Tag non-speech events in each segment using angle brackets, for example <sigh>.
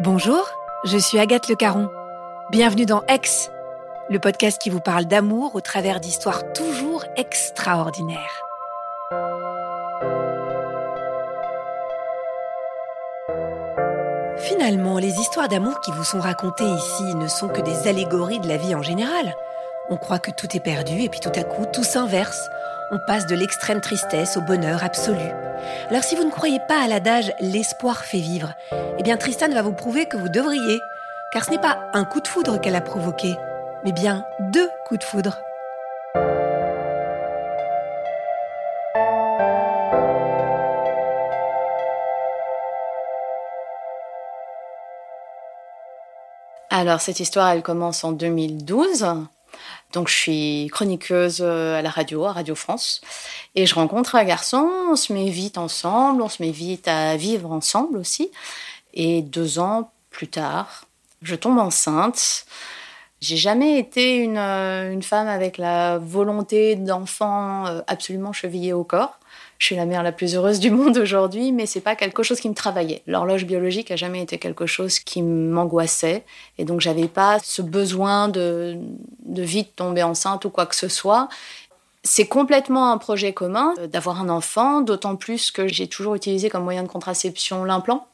Bonjour, je suis Agathe Le Caron. Bienvenue dans Ex, le podcast qui vous parle d'amour au travers d'histoires toujours extraordinaires. Finalement, les histoires d'amour qui vous sont racontées ici ne sont que des allégories de la vie en général. On croit que tout est perdu et puis tout à coup, tout s'inverse. On passe de l'extrême tristesse au bonheur absolu. Alors si vous ne croyez pas à l'adage l'espoir fait vivre, eh bien Tristan va vous prouver que vous devriez, car ce n'est pas un coup de foudre qu'elle a provoqué, mais bien deux coups de foudre. Alors cette histoire, elle commence en 2012. Donc je suis chroniqueuse euh, à la radio, à Radio France, et je rencontre un garçon, on se met vite ensemble, on se met vite à vivre ensemble aussi. Et deux ans plus tard, je tombe enceinte. J'ai jamais été une, euh, une femme avec la volonté d'enfant euh, absolument chevillée au corps je suis la mère la plus heureuse du monde aujourd'hui, mais c'est pas quelque chose qui me travaillait. L'horloge biologique a jamais été quelque chose qui m'angoissait, et donc j'avais pas ce besoin de, de vite tomber enceinte ou quoi que ce soit. C'est complètement un projet commun euh, d'avoir un enfant, d'autant plus que j'ai toujours utilisé comme moyen de contraception l'implant.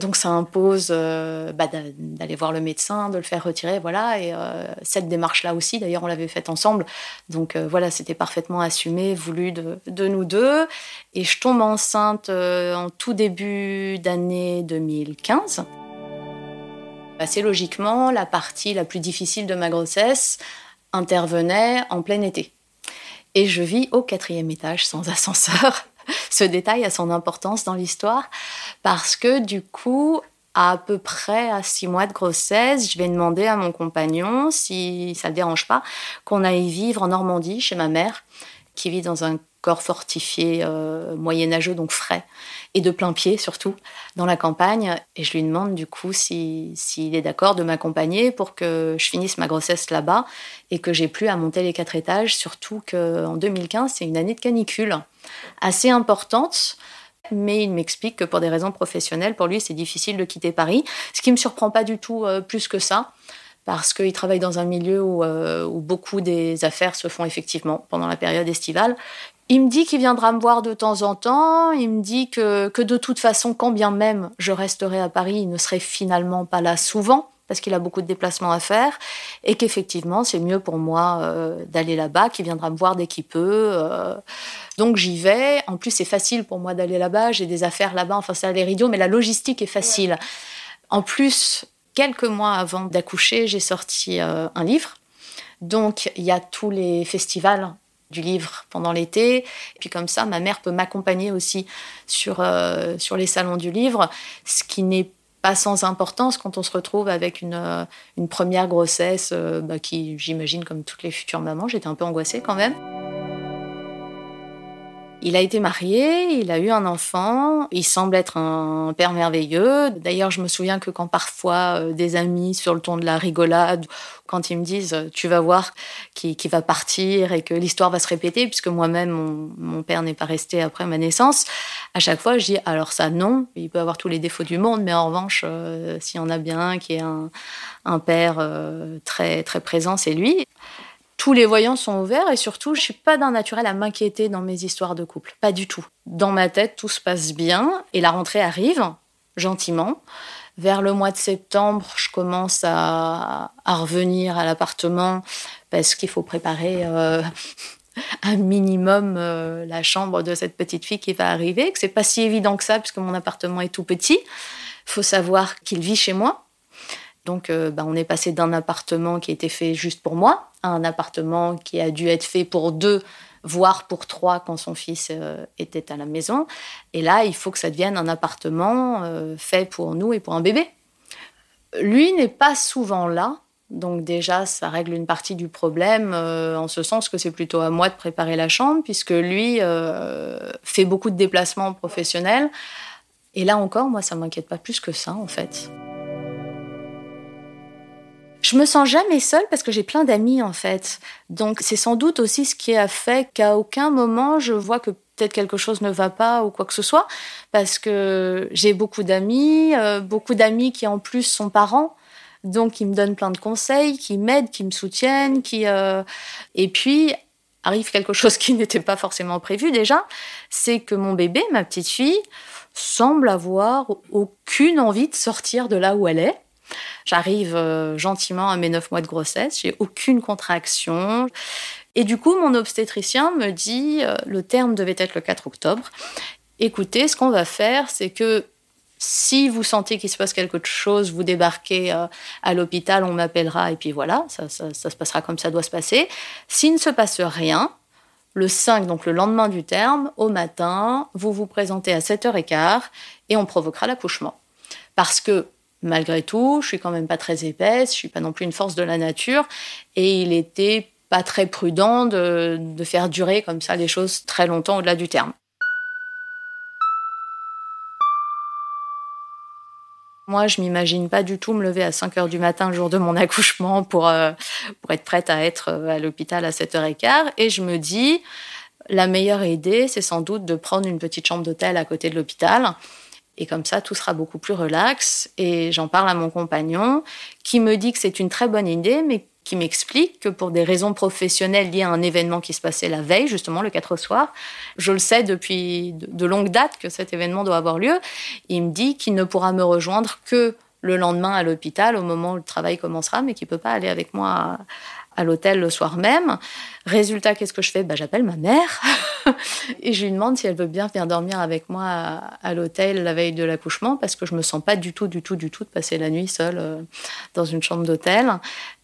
Donc ça impose euh, bah, d'aller voir le médecin, de le faire retirer, voilà. Et euh, cette démarche-là aussi, d'ailleurs, on l'avait faite ensemble. Donc euh, voilà, c'était parfaitement assumé, voulu de, de, nous deux. Et je tombe enceinte en tout début d'année 2015. Assez logiquement, la partie la plus difficile de ma grossesse intervenait en plein été. Et je vis au quatrième étage sans ascenseur. <laughs> Ce détail a son importance dans l'histoire parce que du coup, à, peu près à six mois de grossesse, je vais demander à mon compagnon, si ça ne dérange pas, qu'on aille vivre en Normandie chez ma mère, qui vit dans un corps fortifié euh, moyenâgeux, donc frais, et de plein pied surtout, dans la campagne. Et je lui demande du coup s'il est d'accord de m'accompagner pour que je finisse ma grossesse là-bas et que j'ai plus à monter les quatre étages, surtout qu'en 2015, c'est une année de canicule assez importante. Mais il m'explique que pour des raisons professionnelles, pour lui, c'est difficile de quitter Paris, ce qui ne me surprend pas du tout euh, plus que ça parce qu'il travaille dans un milieu où, euh, où, beaucoup des affaires se font effectivement pendant la période estivale il me dit qu'il viendra me voir de temps en temps. Il me dit que, que de toute façon, quand bien même je resterai à Paris, il ne serait finalement pas là souvent parce qu'il a beaucoup de déplacements à faire et qu'effectivement c'est mieux pour moi euh, d'aller là-bas, qu'il viendra me voir dès qu'il peut. Euh. Donc j'y vais. En plus c'est facile pour moi d'aller là-bas, j'ai des affaires là-bas, enfin c'est à l'éridio, mais la logistique est facile. En plus, quelques mois avant d'accoucher, j'ai sorti euh, un livre. Donc il y a tous les festivals du livre pendant l'été. Et puis comme ça, ma mère peut m'accompagner aussi sur, euh, sur les salons du livre, ce qui n'est pas sans importance quand on se retrouve avec une, euh, une première grossesse euh, bah, qui, j'imagine, comme toutes les futures mamans, j'étais un peu angoissée quand même. Il a été marié, il a eu un enfant, il semble être un père merveilleux. D'ailleurs, je me souviens que quand parfois euh, des amis, sur le ton de la rigolade, quand ils me disent euh, tu vas voir qui, va partir et que l'histoire va se répéter, puisque moi-même, mon, père n'est pas resté après ma naissance, à chaque fois, je dis alors ça, non, il peut avoir tous les défauts du monde, mais en revanche, euh, s'il y en a bien un qui est un, père très, très présent, c'est lui tous les voyants sont ouverts et surtout, je suis pas d'un naturel à m'inquiéter dans mes histoires de couple. Pas du tout. Dans ma tête, tout se passe bien et la rentrée arrive gentiment. Vers le mois de septembre, je commence à, revenir à l'appartement parce qu'il faut préparer euh, <laughs> un minimum euh, la chambre de cette petite fille qui va arriver, que c'est pas si évident que ça puisque mon appartement est tout petit. Faut savoir qu'il vit chez moi. Donc, euh, bah, on est passé d'un appartement qui était fait juste pour moi à un appartement qui a dû être fait pour deux voire pour trois quand son fils euh, était à la maison. Et là, il faut que ça devienne un appartement euh, fait pour nous et pour un bébé. Lui n'est pas souvent là, donc déjà, ça règle une partie du problème, euh, en ce sens que c'est plutôt à moi de préparer la chambre, puisque lui fait beaucoup de déplacements professionnels. Et là encore, moi, ça m'inquiète pas plus que ça, en fait. Je me sens jamais seule parce que j'ai plein d'amis en fait. Donc c'est sans doute aussi ce qui a fait qu'à aucun moment je vois que peut-être quelque chose ne va pas ou quoi que ce soit parce que j'ai beaucoup d'amis, euh, beaucoup d'amis qui en plus sont parents. Donc ils me donnent plein de conseils, qui m'aident, qui me soutiennent, qui euh, et puis arrive quelque chose qui <laughs> n'était pas forcément prévu déjà, c'est que mon bébé, ma petite fille, semble avoir aucune envie de sortir de là où elle est. J'arrive euh, gentiment à mes neuf mois de grossesse, j'ai aucune contraction. Et du coup, mon obstétricien me dit, euh, le terme devait être le 4 octobre, écoutez, ce qu'on va faire, c'est que si vous sentez qu'il se passe quelque chose, vous débarquez euh, à l'hôpital, on m'appellera et puis voilà, ça, ça, se passera comme ça doit se passer. S'il ne se passe rien, le 5, donc le lendemain du terme, au matin, vous vous présentez à 7h15 et on provoquera l'accouchement. Parce que malgré tout, je suis quand même pas très épaisse, je suis pas non plus une force de la nature, et il était pas très prudent de, de faire durer comme ça les choses très longtemps au-delà du terme. Moi, je m'imagine pas du tout me lever à 5 heures du matin le jour de mon accouchement pour, euh, pour être prête à être euh, à l'hôpital à 7h15. Et je me dis, la meilleure idée, c'est sans doute de prendre une petite chambre d'hôtel à côté de l'hôpital et comme ça, tout sera beaucoup plus relax. Et j'en parle à mon compagnon, qui me dit que c'est une très bonne idée, mais qui m'explique que pour des raisons professionnelles liées à un événement qui se passait la veille, justement le 4 soir, je le sais depuis de longue date que cet événement doit avoir lieu, il me dit qu'il ne pourra me rejoindre que le lendemain à l'hôpital, au moment où le travail commencera, mais qu'il ne peut pas aller avec moi à l'hôtel le soir même. Résultat, qu'est-ce que je fais? Bah, J'appelle ma mère <laughs> et je lui demande si elle veut bien venir dormir avec moi à, l'hôtel la veille de l'accouchement parce que je me sens pas du tout, du tout, du tout de passer la nuit seule euh, dans une chambre d'hôtel.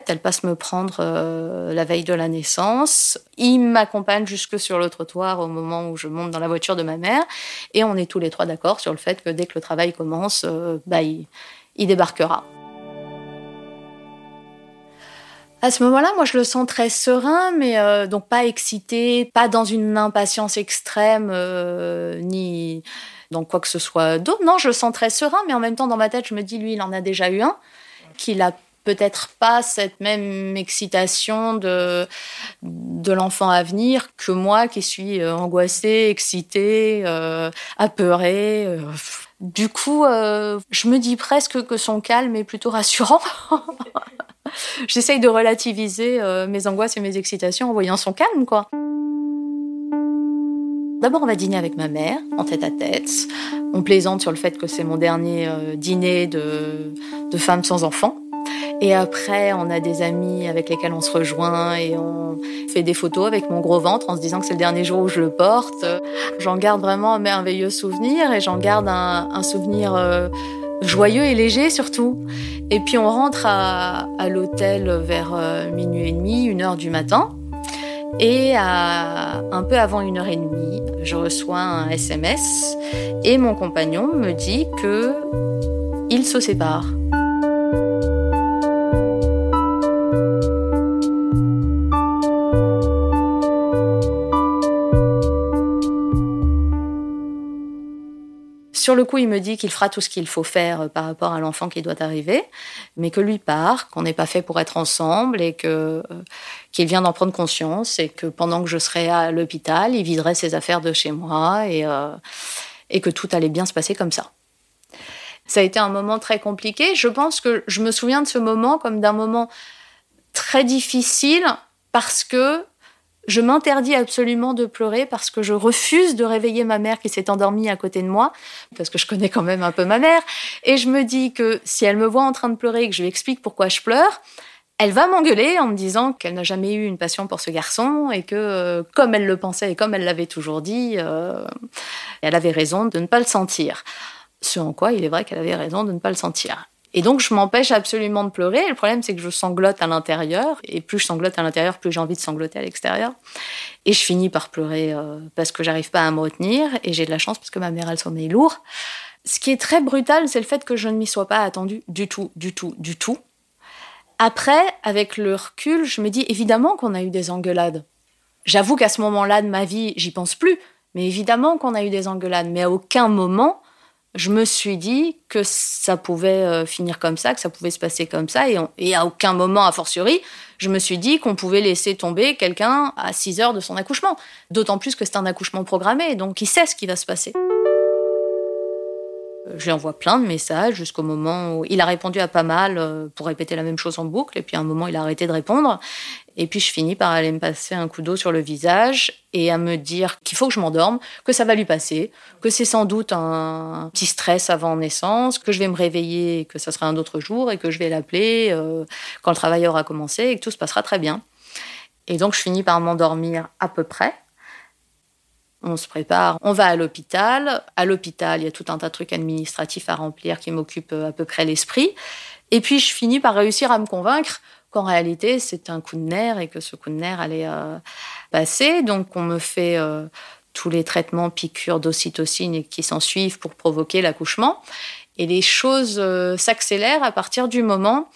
Elle passe me prendre euh, la veille de la naissance. Il m'accompagne jusque sur le trottoir au moment où je monte dans la voiture de ma mère. Et on est tous les trois d'accord sur le fait que dès que le travail commence, euh, bah, il débarquera. À ce moment-là, moi, je le sens très serein, mais euh, donc pas excité, pas dans une impatience extrême, euh, ni dans quoi que ce soit d'autre. Non, je le sens très serein, mais en même temps, dans ma tête, je me dis, lui, il en a déjà eu un, qu'il a peut-être pas cette même excitation de, de l'enfant à venir que moi qui suis euh, angoissée, excitée, apeurée. Du coup, je me dis presque que son calme est plutôt rassurant. <laughs> <laughs> J'essaye de relativiser euh, mes angoisses et mes excitations en voyant son calme, quoi. D'abord, on va dîner avec ma mère, en tête à tête. On plaisante sur le fait que c'est mon dernier euh, dîner de, femme sans enfant. Et après, on a des amis avec lesquels on se rejoint et on fait des photos avec mon gros ventre en se disant que c'est le dernier jour où je le porte. J'en garde vraiment un merveilleux souvenir et j'en garde un, un souvenir euh, joyeux et léger surtout. Et puis on rentre à, l'hôtel vers euh, minuit et demi, une heure du matin. Et un peu avant une heure et demie, je reçois un SMS et mon compagnon me dit que il se sépare. Sur le coup, il me dit qu'il fera tout ce qu'il faut faire euh, par rapport à l'enfant qui doit arriver, mais que lui part, qu'on n'est pas fait pour être ensemble et que euh, qu'il vient d'en prendre conscience et que pendant que je serai à l'hôpital, il viderait ses affaires de chez moi et, euh, et que tout allait bien se passer comme ça. Ça a été un moment très compliqué. Je pense que je me souviens de ce moment comme d'un moment très difficile parce que je m'interdis absolument de pleurer parce que je refuse de réveiller ma mère qui s'est endormie à côté de moi, parce que je connais quand même un peu ma mère. Et je me dis que si elle me voit en train de pleurer et que je lui explique pourquoi je pleure, elle va m'engueuler en me disant qu'elle n'a jamais eu une passion pour ce garçon et que, euh, comme elle le pensait et comme elle l'avait toujours dit, euh, elle avait raison de ne pas le sentir. Ce en quoi il est vrai qu'elle avait raison de ne pas le sentir. Et donc, je m'empêche absolument de pleurer. Et le problème, c'est que je sanglote à l'intérieur. Et plus je sanglote à l'intérieur, plus j'ai envie de sangloter à l'extérieur. Et je finis par pleurer euh, parce que j'arrive pas à me retenir. Et j'ai de la chance parce que ma mère a le sommeil lourd. Ce qui est très brutal, c'est le fait que je ne m'y sois pas attendue du tout, du tout, du tout. Après, avec le recul, je me dis évidemment qu'on a eu des engueulades. J'avoue qu'à ce moment-là de ma vie, j'y pense plus. Mais évidemment qu'on a eu des engueulades. Mais à aucun moment, je me suis dit que ça pouvait euh, finir comme ça, que ça pouvait se passer comme ça. Et, à aucun moment, a fortiori, je me suis dit qu'on pouvait laisser tomber quelqu'un à 6 heures de son accouchement. D'autant plus que c'est un accouchement programmé, donc il sait ce qui va se passer. Je lui envoie plein de messages jusqu'au moment où il a répondu à pas mal euh, pour répéter la même chose en boucle. Et puis à un moment, il a arrêté de répondre. Et puis je finis par aller me passer un coup d'eau sur le visage et à me dire qu'il faut que je m'endorme, que ça va lui passer, que c'est sans doute un petit stress avant naissance, que je vais me réveiller, que ça sera un autre jour et que je vais l'appeler euh, quand le travail aura commencé et que tout se passera très bien. Et donc je finis par m'endormir à peu près on se prépare, on va à l'hôpital. À l'hôpital, il y a tout un tas de trucs administratifs à remplir qui m'occupent à peu près l'esprit. Et puis, je finis par réussir à me convaincre qu'en réalité, c'est un coup de nerf et que ce coup de nerf allait euh, passer. Donc, on me fait euh, tous les traitements piqûres d'ocytocine qui s'en suivent pour provoquer l'accouchement. Et les choses euh, s'accélèrent à partir du moment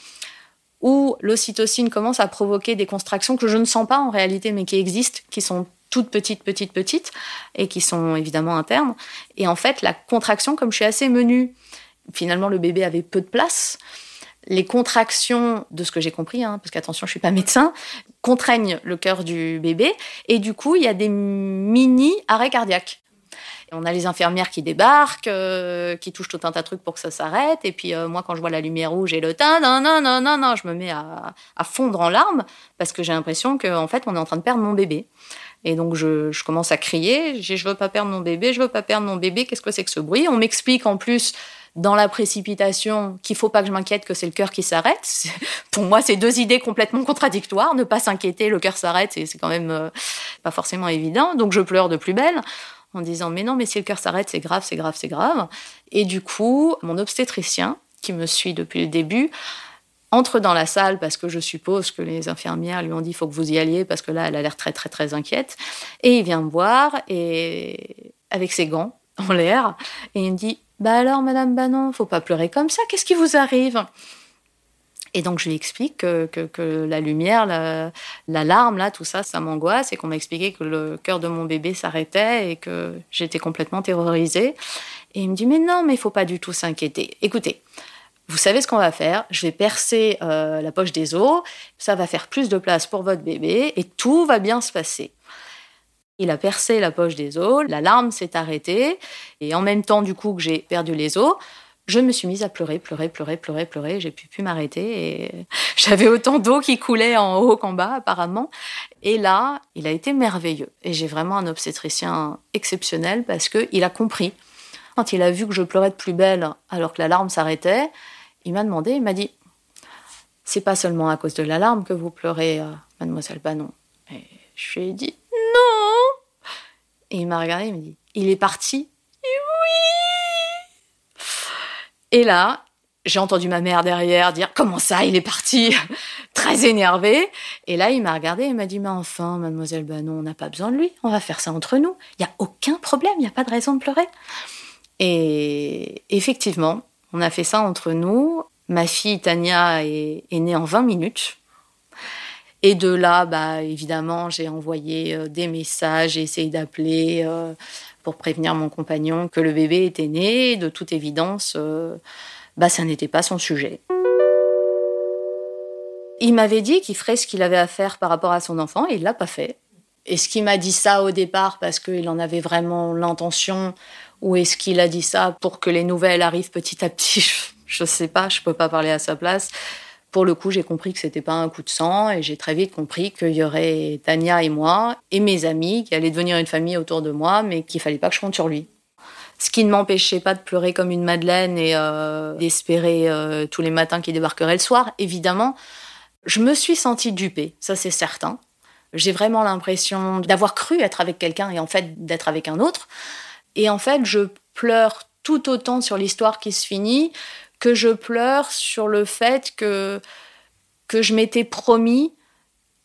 où l'ocytocine commence à provoquer des contractions que je ne sens pas en réalité, mais qui existent, qui sont toutes petites, petites, petites, et qui sont évidemment internes. Et en fait, la contraction, comme je suis assez menue, finalement, le bébé avait peu de place. Les contractions, de ce que j'ai compris, hein, parce qu'attention, je suis pas médecin, contraignent le cœur du bébé, et du coup, il y a des mini arrêts cardiaques. On a les infirmières qui débarquent, euh, qui touchent tout un tas de trucs pour que ça s'arrête. Et puis euh, moi, quand je vois la lumière rouge et le teint, non, non, non, non, non, je me mets à, fondre en larmes parce que j'ai l'impression qu'en en fait, on est en train de perdre mon bébé. Et donc je, je commence à crier, je veux pas perdre mon bébé, je veux pas perdre mon bébé, qu'est-ce que c'est que ce bruit? On m'explique en plus dans la précipitation qu'il faut pas que je m'inquiète, que c'est le cœur qui s'arrête. Pour moi, c'est deux idées complètement contradictoires. Ne pas s'inquiéter, le cœur s'arrête, c'est quand même euh, pas forcément évident. Donc je pleure de plus belle en disant mais non, mais si le cœur s'arrête, c'est grave, c'est grave, c'est grave. Et du coup, mon obstétricien, qui me suit depuis le début, entre dans la salle parce que je suppose que les infirmières lui ont dit il faut que vous y alliez parce que là elle a l'air très très très inquiète et il vient me voir et avec ses gants <laughs> en l'air et il me dit bah alors madame Banon faut pas pleurer comme ça qu'est-ce qui vous arrive? Et donc je lui explique que, que, la lumière, l'alarme, là, tout ça, ça m'angoisse et qu'on m'a expliqué que le cœur de mon bébé s'arrêtait et que j'étais complètement terrorisée. Et il me dit mais non, mais il faut pas du tout s'inquiéter. Écoutez, vous savez ce qu'on va faire Je vais percer euh, la poche des os, ça va faire plus de place pour votre bébé et tout va bien se passer. Il a percé la poche des os, l'alarme s'est arrêtée et en même temps du coup que j'ai perdu les os, je me suis mise à pleurer, pleurer, pleurer, pleurer, pleurer. J'ai pu plus m'arrêter et <laughs> j'avais autant d'eau qui coulait en haut qu'en bas apparemment. Et là, il a été merveilleux et j'ai vraiment un obstétricien exceptionnel parce que il a compris. Quand il a vu que je pleurais de plus belle alors que l'alarme s'arrêtait, il m'a demandé, il m'a dit C'est pas seulement à cause de l'alarme que vous pleurez, euh, mademoiselle Banon. Et je lui ai dit Non Et il m'a regardé, il m'a dit Il est parti Et oui Et là, j'ai entendu ma mère derrière dire Comment ça, il est parti? <laughs> Très énervé. Et là, il m'a regardé et m'a dit Mais enfin, mademoiselle Banon, on n'a pas besoin de lui, on va faire ça entre nous. Il n'y a aucun problème, il n'y a pas de raison de pleurer. Et effectivement, on a fait ça entre nous. Ma fille Tania est, née en 20 minutes. Et de là, bah, évidemment, j'ai envoyé euh, des messages, j'ai essayé d'appeler euh, pour prévenir mon compagnon que le bébé était né. De toute évidence, euh, bah, ça n'était pas son sujet. Il m'avait dit qu'il ferait ce qu'il avait à faire par rapport à son enfant et il l'a pas fait. Est-ce qu'il m'a dit ça au départ parce qu'il en avait vraiment l'intention ou est-ce qu'il a dit ça pour que les nouvelles arrivent petit à petit Je ne sais pas, je ne peux pas parler à sa place. Pour le coup, j'ai compris que c'était pas un coup de sang et j'ai très vite compris qu'il y aurait Tania et moi et mes amis qui allaient devenir une famille autour de moi, mais qu'il fallait pas que je compte sur lui. Ce qui ne m'empêchait pas de pleurer comme une madeleine et euh, d'espérer euh, tous les matins qu'il débarquerait le soir, évidemment. Je me suis sentie dupée, ça c'est certain. J'ai vraiment l'impression d'avoir cru être avec quelqu'un et en fait d'être avec un autre. Et en fait, je pleure tout autant sur l'histoire qui se finit que je pleure sur le fait que, que je m'étais promis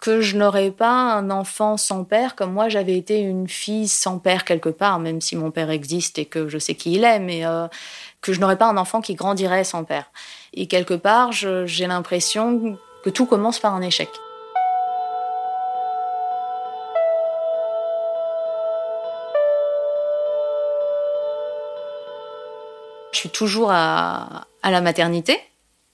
que je n'aurais pas un enfant sans père, comme moi j'avais été une fille sans père quelque part, même si mon père existe et que je sais qui il est, mais euh, que je n'aurais pas un enfant qui grandirait sans père. Et quelque part, j'ai l'impression que tout commence par un échec. Toujours à, la maternité.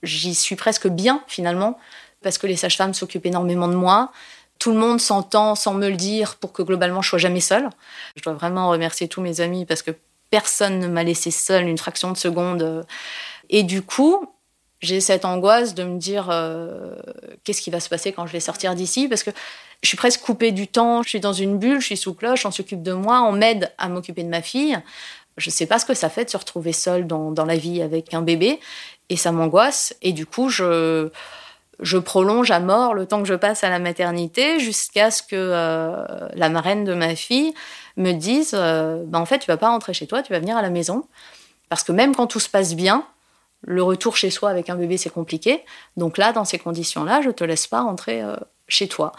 J'y suis presque bien finalement parce que les sages-femmes s'occupent énormément de moi. Tout le monde s'entend sans me le dire pour que globalement je sois jamais seule. Je dois vraiment remercier tous mes amis parce que personne ne m'a laissé seule une fraction de seconde. Et du coup, j'ai cette angoisse de me dire euh, qu'est-ce qui va se passer quand je vais sortir d'ici? Parce que je suis presque coupée du temps, je suis dans une bulle, je suis sous cloche, on s'occupe de moi, on m'aide à m'occuper de ma fille. Je ne sais pas ce que ça fait de se retrouver seule dans, la vie avec un bébé et ça m'angoisse et du coup je prolonge à mort le temps que je passe à la maternité jusqu'à ce que euh, la marraine de ma fille me dise euh, bah, en fait tu vas pas rentrer chez toi tu vas venir à la maison. Parce que même quand tout se passe bien le retour chez soi avec un bébé c'est compliqué. Donc là dans ces conditions là je te laisse pas rentrer euh, chez toi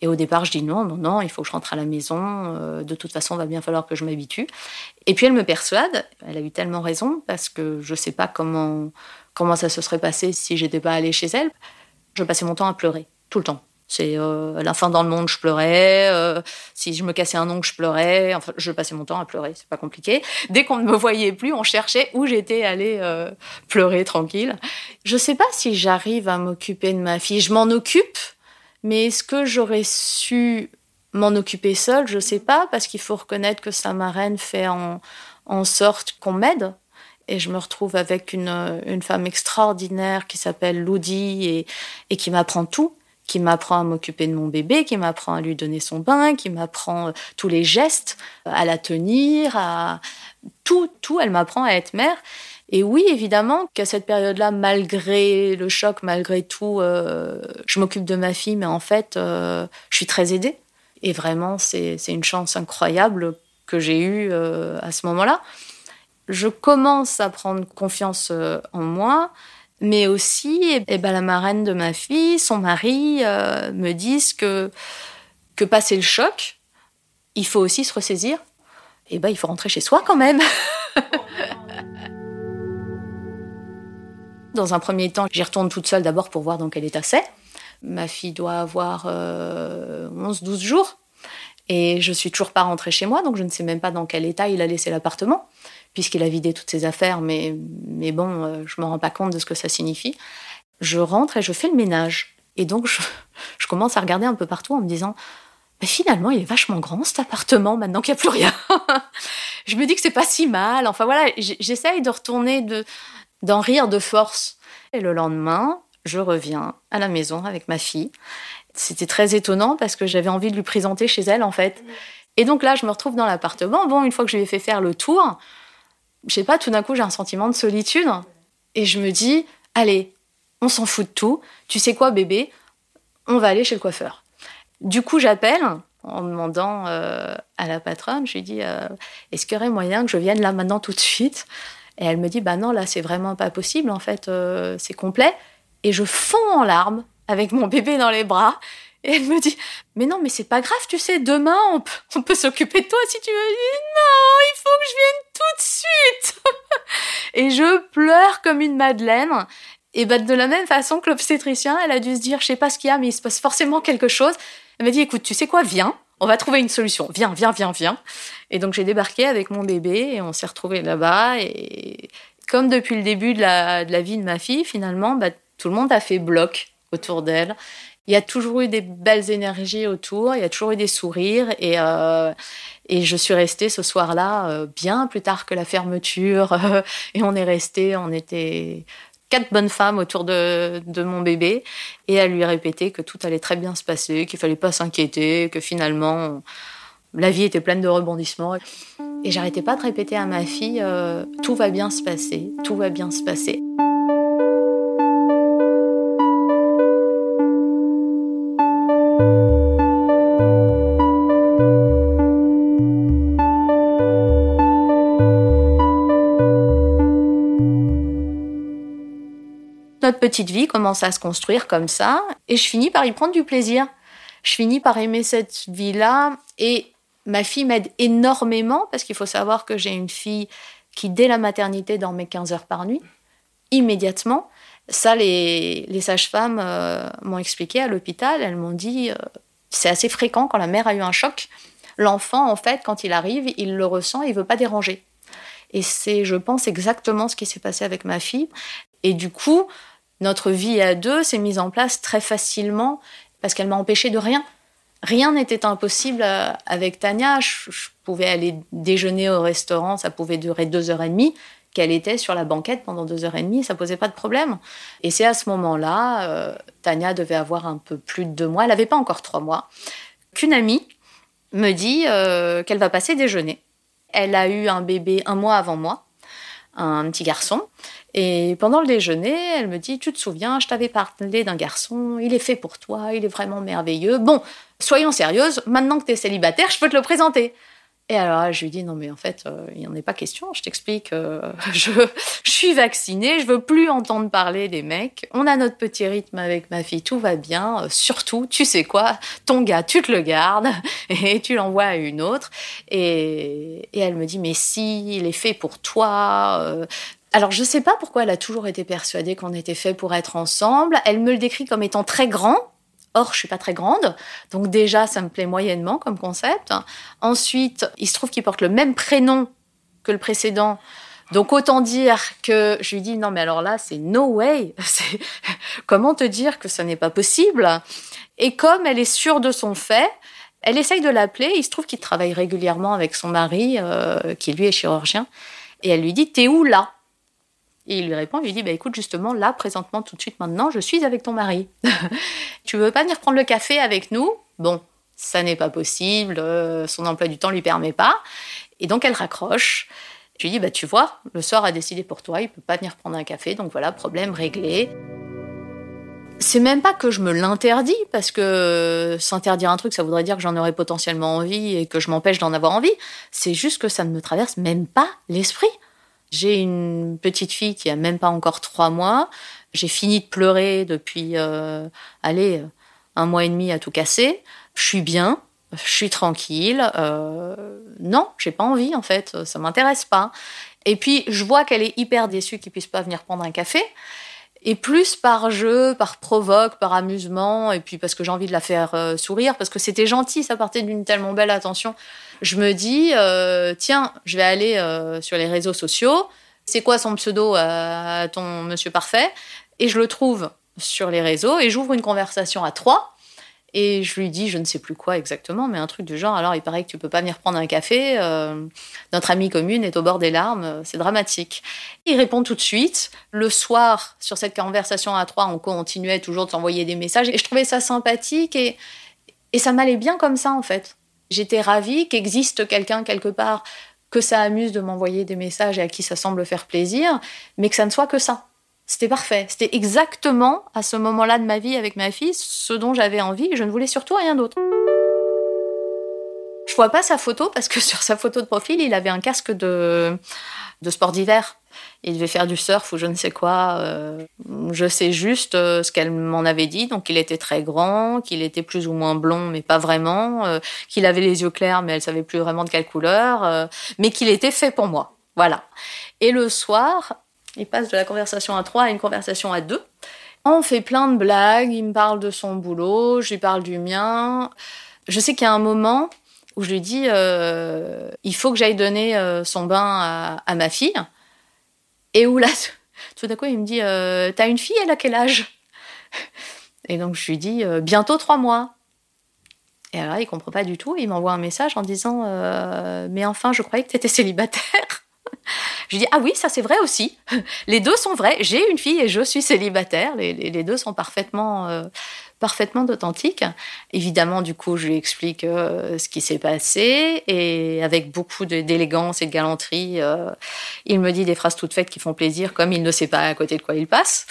et au départ je dis non non non il faut que je rentre à la maison de toute façon il va bien falloir que je m'habitue et puis elle me persuade elle a eu tellement raison parce que je sais pas comment comment ça se serait passé si j'étais pas allée chez elle je passais mon temps à pleurer, tout le temps. C'est euh, la fin dans le monde, je pleurais. Euh, si je me cassais un ongle, je pleurais. Enfin, je passais mon temps à pleurer, c'est pas compliqué. Dès qu'on ne me voyait plus, on cherchait où j'étais allée euh, pleurer tranquille. Je sais pas si j'arrive à m'occuper de ma fille. Je m'en occupe, mais est-ce que j'aurais su m'en occuper seule? Je sais pas, parce qu'il faut reconnaître que sa marraine fait en, en sorte qu'on m'aide. Et je me retrouve avec une, femme extraordinaire qui s'appelle Ludi et, et qui m'apprend tout, qui m'apprend à m'occuper de mon bébé, qui m'apprend à lui donner son bain, qui m'apprend euh, tous les gestes, à la tenir, à tout, tout, elle m'apprend à être mère. Et oui, évidemment qu'à cette période-là, malgré le choc, malgré tout, euh, je m'occupe de ma fille, mais en fait, euh, je suis très aidée. Et vraiment, c'est une chance incroyable que j'ai eue euh, à ce moment-là je commence à prendre confiance en moi, mais aussi, eh, eh ben, la marraine de ma fille, son mari, me disent que, que passer le choc, il faut aussi se ressaisir. Et eh ben, il faut rentrer chez soi quand même. <laughs> dans un premier temps, j'y retourne toute seule d'abord pour voir dans quel état c'est. Ma fille doit avoir 11-12 euh, jours. Et je suis toujours pas rentrée chez moi, donc je ne sais même pas dans quel état il a laissé l'appartement puisqu'il a vidé toutes ses affaires, mais, mais bon, euh, je me rends pas compte de ce que ça signifie. Je rentre et je fais le ménage. Et donc, je, <laughs> commence à regarder un peu partout en me disant, finalement, il est vachement grand cet appartement maintenant qu'il n'y a plus rien. <laughs> je me dis que c'est pas si mal. Enfin voilà, j'essaye de retourner, de, d'en rire de force. Et le lendemain, je reviens à la maison avec ma fille. C'était très étonnant parce que j'avais envie de lui présenter chez elle en fait. Et donc là, je me retrouve dans l'appartement. Bon, une fois que je lui ai fait faire le tour, je sais pas, tout d'un coup, j'ai un sentiment de solitude. Et je me dis, allez, on s'en fout de tout. Tu sais quoi, bébé? On va aller chez le coiffeur. Du coup, j'appelle en demandant euh, à la patronne, je lui dis, euh, est-ce qu'il y aurait moyen que je vienne là maintenant tout de suite? Et elle me dit, bah non, là, c'est vraiment pas possible, en fait, euh, c'est complet. Et je fonds en larmes avec mon bébé dans les bras. Et elle me dit, mais non, mais c'est pas grave, tu sais, demain, on peut, s'occuper de toi si tu veux. non, il faut que je vienne tout de suite. <laughs> et je pleure comme une madeleine. Et bah, de la même façon que l'obstétricien, elle a dû se dire, je sais pas ce qu'il y a, mais il se passe forcément quelque chose. Elle m'a dit, écoute, tu sais quoi, viens, on va trouver une solution. Viens, viens, viens, viens. Et donc j'ai débarqué avec mon bébé et on s'est retrouvés là-bas. Et comme depuis le début de la, vie de ma fille, finalement, bah, tout le monde a fait bloc autour d'elle il y a toujours eu des belles énergies autour, il y a toujours eu des sourires et, euh, je suis restée ce soir-là euh, bien plus tard que la fermeture <laughs> et on est resté, on était quatre bonnes femmes autour de, mon bébé et à lui répéter que tout allait très bien se passer, qu'il fallait pas s'inquiéter, que finalement la vie était pleine de rebondissements. Et j'arrêtais pas de répéter à ma fille euh, tout va bien se passer, tout va bien se passer. Petite vie commence à se construire comme ça, et je finis par y prendre du plaisir. Je finis par aimer cette vie-là, et ma fille m'aide énormément, parce qu'il faut savoir que j'ai une fille qui, dès la maternité, dormait 15 heures par nuit, immédiatement. Ça, les, sages-femmes euh, m'ont expliqué à l'hôpital. Elles m'ont dit, euh, c'est assez fréquent quand la mère a eu un choc. L'enfant, en fait, quand il arrive, il le ressent, il veut pas déranger. Et c'est, je pense, exactement ce qui s'est passé avec ma fille. Et du coup, notre vie à deux s'est mise en place très facilement parce qu'elle m'a empêché de rien. Rien n'était impossible euh, avec Tania. Je, pouvais aller déjeuner au restaurant, ça pouvait durer deux heures et demie qu'elle était sur la banquette pendant deux heures et demie, ça posait pas de problème. Et c'est à ce moment-là, euh, Tania devait avoir un peu plus de deux mois, elle n'avait pas encore trois mois, qu'une amie me dit euh, qu'elle va passer déjeuner. Elle a eu un bébé un mois avant moi, un petit garçon. Et pendant le déjeuner, elle me dit, tu te souviens, je t'avais parlé d'un garçon, il est fait pour toi, il est vraiment merveilleux. Bon, soyons sérieuses, maintenant que tu es célibataire, je peux te le présenter. Et alors, je lui dis non, mais en fait, euh, il n'y en est pas question. Je t'explique, euh, <laughs> je, suis vaccinée, je veux plus entendre parler des mecs. On a notre petit rythme avec ma fille, tout va bien. Euh, surtout, tu sais quoi, ton gars, tu te le gardes <laughs> et tu l'envoies à une autre. Et, et, elle me dit, mais si, il est fait pour toi. Alors, je sais pas pourquoi elle a toujours été persuadée qu'on était fait pour être ensemble. Elle me le décrit comme étant très grand, Or, je suis pas très grande, donc déjà, ça me plaît moyennement comme concept. Ensuite, il se trouve qu'il porte le même prénom que le précédent. Donc autant dire que je lui dis non mais alors là c'est no way. <laughs> Comment te dire que ça n'est pas possible? Et comme elle est sûre de son fait, elle essaye de l'appeler. Il se trouve qu'il travaille régulièrement avec son mari, euh, qui lui est chirurgien, et elle lui dit t'es où là? Et il lui répond, il lui dit, bah, écoute, justement, là, présentement, tout de suite, maintenant, je suis avec ton mari. <laughs> tu veux pas venir prendre le café avec nous? Bon, ça n'est pas possible, euh, son emploi du temps lui permet pas. Et donc, elle raccroche. Je lui dis, bah, tu vois, le sort a décidé pour toi, il peut pas venir prendre un café, donc voilà, problème réglé. C'est même pas que je me l'interdis, parce que s'interdire un truc, ça voudrait dire que j'en aurais potentiellement envie et que je m'empêche d'en avoir envie. C'est juste que ça ne me traverse même pas l'esprit. J'ai une petite fille qui a même pas encore trois mois. J'ai fini de pleurer depuis, euh, allez, un mois et demi à tout casser. Je suis bien, je suis tranquille. Euh, non, j'ai pas envie en fait, ça m'intéresse pas. Et puis je vois qu'elle est hyper déçue qu'il puisse pas venir prendre un café. Et plus par jeu, par provoque, par amusement, et puis parce que j'ai envie de la faire euh, sourire, parce que c'était gentil, ça partait d'une tellement belle attention je me dis, euh, tiens, je vais aller euh, sur les réseaux sociaux. C'est quoi son pseudo à ton monsieur parfait? Et je le trouve sur les réseaux et j'ouvre une conversation à trois. Et je lui dis, je ne sais plus quoi exactement, mais un truc du genre, alors il paraît que tu peux pas venir prendre un café, euh, notre amie commune est au bord des larmes, c'est dramatique. Il répond tout de suite. Le soir, sur cette conversation à trois, on continuait toujours de s'envoyer des messages et je trouvais ça sympathique et, et ça m'allait bien comme ça en fait. J'étais ravie qu'existe quelqu'un quelque part que ça amuse de m'envoyer des messages et à qui ça semble faire plaisir, mais que ça ne soit que ça. C'était parfait. C'était exactement à ce moment-là de ma vie avec ma fille ce dont j'avais envie. Je ne voulais surtout rien d'autre. Je vois pas sa photo parce que <laughs> sur sa photo de profil, il avait un casque de, de sport d'hiver il devait faire du surf ou je ne sais quoi. Euh, je sais juste euh, ce qu'elle m'en avait dit. Donc, il était très grand, qu'il était plus ou moins blond, mais pas vraiment, euh, qu'il avait les yeux clairs, mais elle savait plus vraiment de quelle couleur, mais qu'il était fait pour moi. Voilà. Et le soir, il passe de la conversation à trois à une conversation à deux. On fait plein de blagues. Il me parle de son boulot, je lui parle du mien. Je sais qu'il y a un moment où je lui dis il faut que j'aille donner son bain à ma fille. Et où là, <laughs> tout d'un coup, il me dit euh, T'as une fille, elle a quel âge? <laughs> Et donc, je lui dis euh, Bientôt trois mois. Et alors, il comprend pas du tout. Il m'envoie un message en disant euh, Mais enfin, je croyais que tu étais célibataire. Je dis Ah oui, ça c'est vrai aussi. <laughs> Les deux sont vrais. J'ai une fille et je suis célibataire. Les, les, deux sont parfaitement parfaitement authentique. Évidemment, du coup, je lui explique euh, ce qui s'est passé et avec beaucoup d'élégance et de galanterie, euh, il me dit des phrases toutes faites qui font plaisir, comme il ne sait pas à côté de quoi il passe.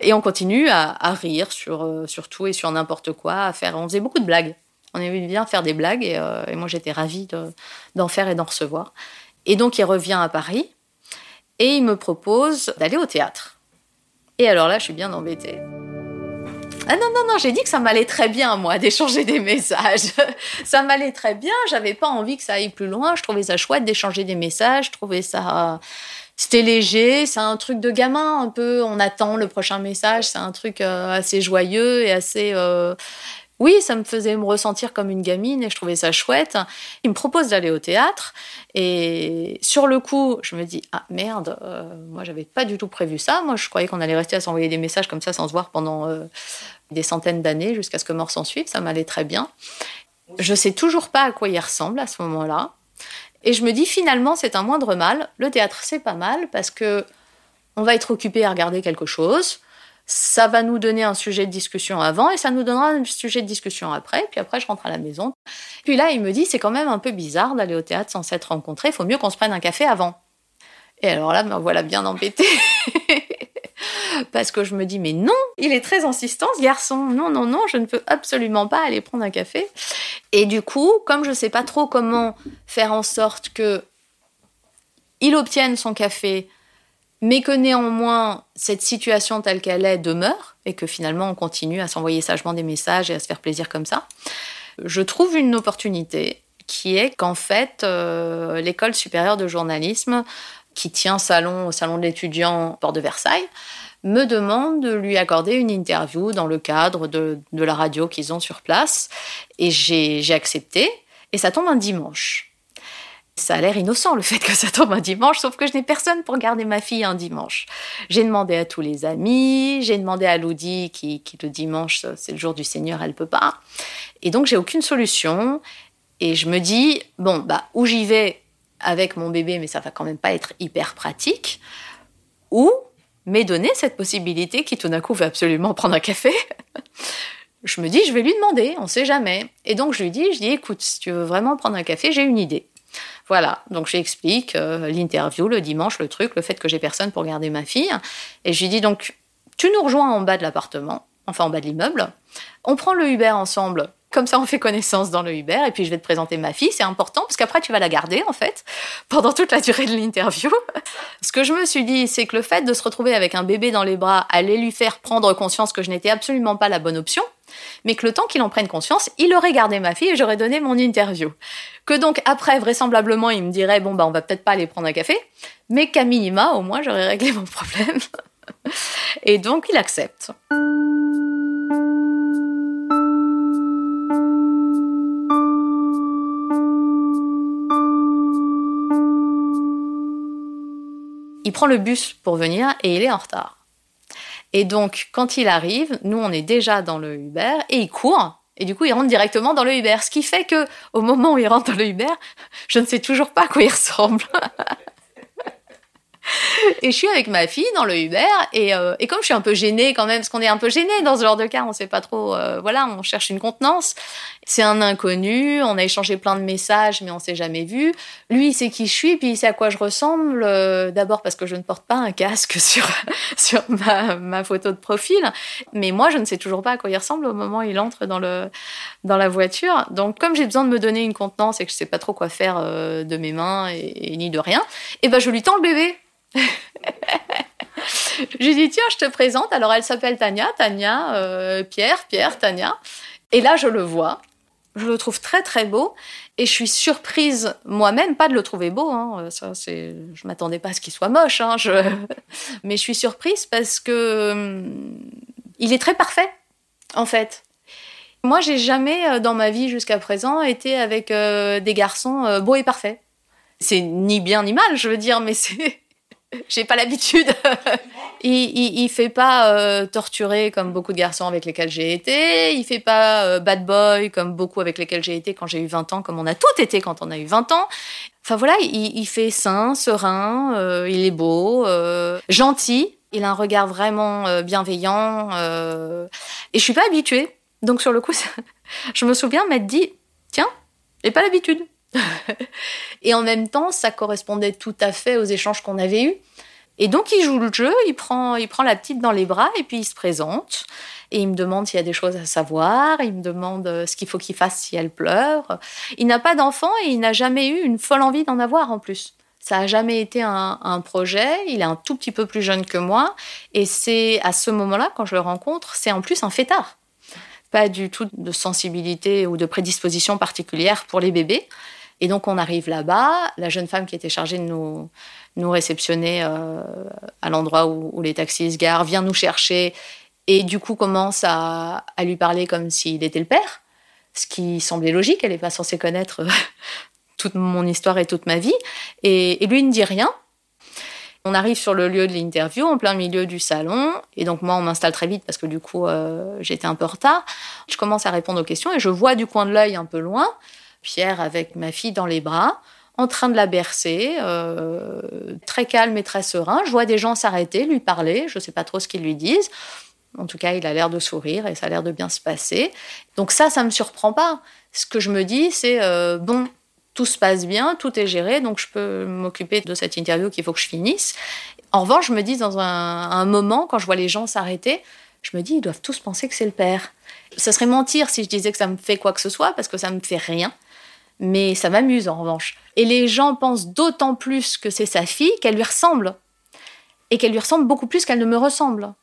Et on continue à, rire sur, euh, sur tout et sur n'importe quoi, à faire. On faisait beaucoup de blagues. On aimait bien faire des blagues et, et moi j'étais ravie d'en faire et d'en recevoir. Et donc il revient à Paris et il me propose d'aller au théâtre. Et alors là, je suis bien embêtée. Ah non, non, non, j'ai dit que ça m'allait très bien, moi, d'échanger des messages. <laughs> ça m'allait très bien, j'avais pas envie que ça aille plus loin, je trouvais ça chouette d'échanger des messages, je trouvais ça... C'était léger, c'est un truc de gamin un peu, on attend le prochain message, c'est un truc euh, assez joyeux et assez... Euh, oui, ça me faisait me ressentir comme une gamine et je trouvais ça chouette. Il me propose d'aller au théâtre et sur le coup, je me dis ah merde, euh, moi j'avais pas du tout prévu ça. Moi je croyais qu'on allait rester à s'envoyer des messages comme ça sans se voir pendant euh, des centaines d'années jusqu'à ce que mort s'en suive. Ça m'allait très bien. Je sais toujours pas à quoi il ressemble à ce moment-là. Et je me dis finalement c'est un moindre mal. Le théâtre c'est pas mal parce que on va être occupé à regarder quelque chose ça va nous donner un sujet de discussion avant et ça nous donnera un sujet de discussion après. Puis après, je rentre à la maison. Puis là, il me dit, c'est quand même un peu bizarre d'aller au théâtre sans s'être rencontré. Il faut mieux qu'on se prenne un café avant. Et alors là, me voilà bien embêtée. <laughs> Parce que je me dis, mais non, il est très insistant, ce garçon. Non, non, non, je ne peux absolument pas aller prendre un café. Et du coup, comme je ne sais pas trop comment faire en sorte que il obtienne son café mais que néanmoins cette situation telle qu'elle est demeure et que finalement on continue à s'envoyer sagement des messages et à se faire plaisir comme ça, je trouve une opportunité qui est qu'en fait euh, l'école supérieure de journalisme qui tient salon au salon de l'étudiant Port de Versailles me demande de lui accorder une interview dans le cadre de, de la radio qu'ils ont sur place et j'ai accepté et ça tombe un dimanche. Ça a l'air innocent le fait que ça tombe un dimanche, sauf que je n'ai personne pour garder ma fille un dimanche. J'ai demandé à tous les amis, j'ai demandé à Ludi qui, le dimanche, c'est le jour du Seigneur, elle peut pas. Et donc j'ai aucune solution. Et je me dis, bon, bah, où j'y vais avec mon bébé, mais ça va quand même pas être hyper pratique, ou m'est donné cette possibilité qui tout d'un coup veut absolument prendre un café? je me dis, je vais lui demander, on sait jamais. Et donc je lui dis, je dis, écoute, si tu veux vraiment prendre un café, j'ai une idée. Voilà, donc j'explique euh, l'interview, le dimanche, le truc, le fait que j'ai personne pour garder ma fille. Et je lui dis donc, tu nous rejoins en bas de l'appartement, enfin en bas de l'immeuble. On prend le Uber ensemble. Comme ça, on fait connaissance dans le Uber et puis je vais te présenter ma fille. C'est important parce qu'après, tu vas la garder en fait pendant toute la durée de l'interview. <laughs> Ce que je me suis dit, c'est que le fait de se retrouver avec un bébé dans les bras allait lui faire prendre conscience que je n'étais absolument pas la bonne option mais que le temps qu'il en prenne conscience, il aurait gardé ma fille et j'aurais donné mon interview. Que donc après, vraisemblablement, il me dirait bon bah on va peut-être pas aller prendre un café, mais qu'à minima, au moins j'aurais réglé mon problème. <laughs> et donc il accepte. Il prend le bus pour venir et il est en retard. Et donc, quand il arrive, nous, on est déjà dans le Uber et il court. Et du coup, il rentre directement dans le Uber. Ce qui fait que, au moment où il rentre dans le Uber, <laughs> je ne sais toujours pas à quoi il ressemble. <laughs> <laughs> et je suis avec ma fille dans le Uber et, euh, et, comme je suis un peu gênée quand même, parce qu'on est un peu gêné dans ce genre de cas, on sait pas trop, euh, voilà, on cherche une contenance. C'est un inconnu, on a échangé plein de messages, mais on s'est jamais vu. Lui, il sait qui je suis, puis il sait à quoi je ressemble. Euh, d'abord parce que je ne porte pas un casque <laughs> sur sur ma, photo de profil, mais moi, je ne sais toujours pas à quoi il ressemble au moment où il entre dans le dans la voiture. Donc, comme j'ai besoin de me donner une contenance et que je sais pas trop quoi faire de mes mains et, et ni de rien, et eh ben je lui tends le bébé. <laughs> J'ai dit, tiens, je te présente. Alors, elle s'appelle Tania. Tania, euh, Pierre, Pierre, Tania. Et là, je le vois. Je le trouve très, très beau. Et je suis surprise moi-même, pas de le trouver beau. Hein. Ça, c'est, je m'attendais pas à ce qu'il soit moche. Hein. Je... <laughs> Mais je suis surprise parce que hum, il est très parfait, en fait. Moi, j'ai jamais, euh, dans ma vie jusqu'à présent, été avec euh, des garçons beaux et parfaits. C'est ni bien ni mal, je veux dire, mais <laughs> c'est j'ai pas l'habitude. <laughs> il, il, il, fait pas euh, torturer comme beaucoup de garçons avec lesquels j'ai été. Il fait pas euh, bad boy comme beaucoup avec lesquels j'ai été quand j'ai eu 20 ans, comme on a tous été quand on a eu 20 ans. Enfin voilà, il, il fait sain, serein, euh, il est beau, gentil. Il a un regard vraiment bienveillant. et je suis pas habituée. Donc sur le coup, <laughs> je me souviens m'être dit, tiens, j'ai pas l'habitude. <laughs> et en même temps, ça correspondait tout à fait aux échanges qu'on avait eus. Et donc, il joue le jeu, il prend, il prend la petite dans les bras et puis il se présente. Et il me demande s'il y a des choses à savoir, il me demande euh, ce qu'il faut qu'il fasse si elle pleure. Il n'a pas d'enfant et il n'a jamais eu une folle envie d'en avoir en plus. Ça a jamais été un, projet. Il est un tout petit peu plus jeune que moi. Et c'est à ce moment-là, quand je le rencontre, c'est en plus un fêtard. Pas du tout de sensibilité ou de prédisposition particulière pour les bébés. Et donc on arrive là-bas, la jeune femme qui était chargée de nous, réceptionner euh, à l'endroit où, les taxis se garent vient nous chercher et du coup commence à, lui parler comme s'il était le père, ce qui semblait logique, elle n'est pas censée connaître <laughs> toute mon histoire et toute ma vie. Et, lui ne dit rien. On arrive sur le lieu de l'interview, en plein milieu du salon. Et donc, moi, on m'installe très vite parce que du coup, euh, j'étais un peu en retard. Je commence à répondre aux questions et je vois du coin de l'œil un peu loin Pierre avec ma fille dans les bras, en train de la bercer, euh, très calme et très serein. Je vois des gens s'arrêter, lui parler. Je ne sais pas trop ce qu'ils lui disent. En tout cas, il a l'air de sourire et ça a l'air de bien se passer. Donc ça, ça me surprend pas. Ce que je me dis, c'est euh, bon, tout se passe bien, tout est géré, donc je peux m'occuper de cette interview qu'il faut que je finisse. En revanche, je me dis dans un, moment, quand je vois les gens s'arrêter, je me dis, ils doivent tous penser que c'est le père. Ça serait mentir si je disais que ça me fait quoi que ce soit, parce que ça me fait rien. Mais ça m'amuse en revanche. Et les gens pensent d'autant plus que c'est sa fille qu'elle lui ressemble. Et qu'elle lui ressemble beaucoup plus qu'elle ne me ressemble.